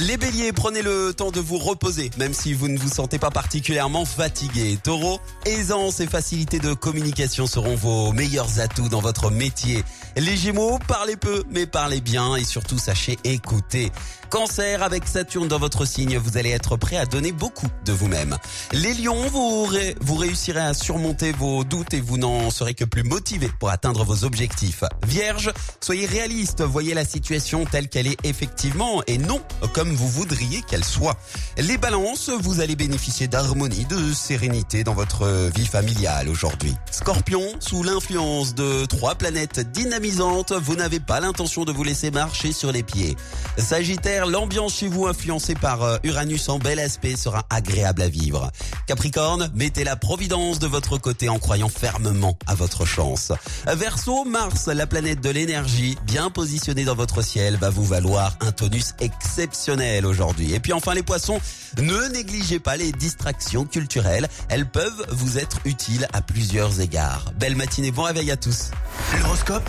Les béliers, prenez le temps de vous reposer, même si vous ne vous sentez pas particulièrement fatigué. Taureau, aisance et facilité de communication seront vos meilleurs atouts dans votre métier. Les gémeaux, parlez peu, mais parlez bien et surtout sachez écouter. Cancer, avec Saturne dans votre signe, vous allez être prêt à donner beaucoup de vous-même. Les lions, vous, vous réussirez à surmonter vos doutes et vous n'en serez que plus motivé pour atteindre vos objectifs. Vierge, soyez réaliste, voyez la situation telle qu'elle est effectivement et non comme vous voudriez qu'elle soit. Les balances, vous allez bénéficier d'harmonie, de sérénité dans votre vie familiale aujourd'hui. Scorpion, sous l'influence de trois planètes dynamisantes, vous n'avez pas l'intention de vous laisser marcher sur les pieds. Sagittaire, l'ambiance chez vous influencée par euh, Uranus en bel aspect sera agréable à vivre. Capricorne, mettez la providence de votre côté en croyant fermement à votre chance. Verseau, Mars, la planète de l'énergie, bien positionnée dans votre ciel, va vous valoir un tonus exceptionnel aujourd'hui. Et puis enfin les poissons, ne négligez pas les distractions culturelles, elles peuvent vous être utiles à plusieurs égards. Belle matinée, bon réveil à tous. L'horoscope?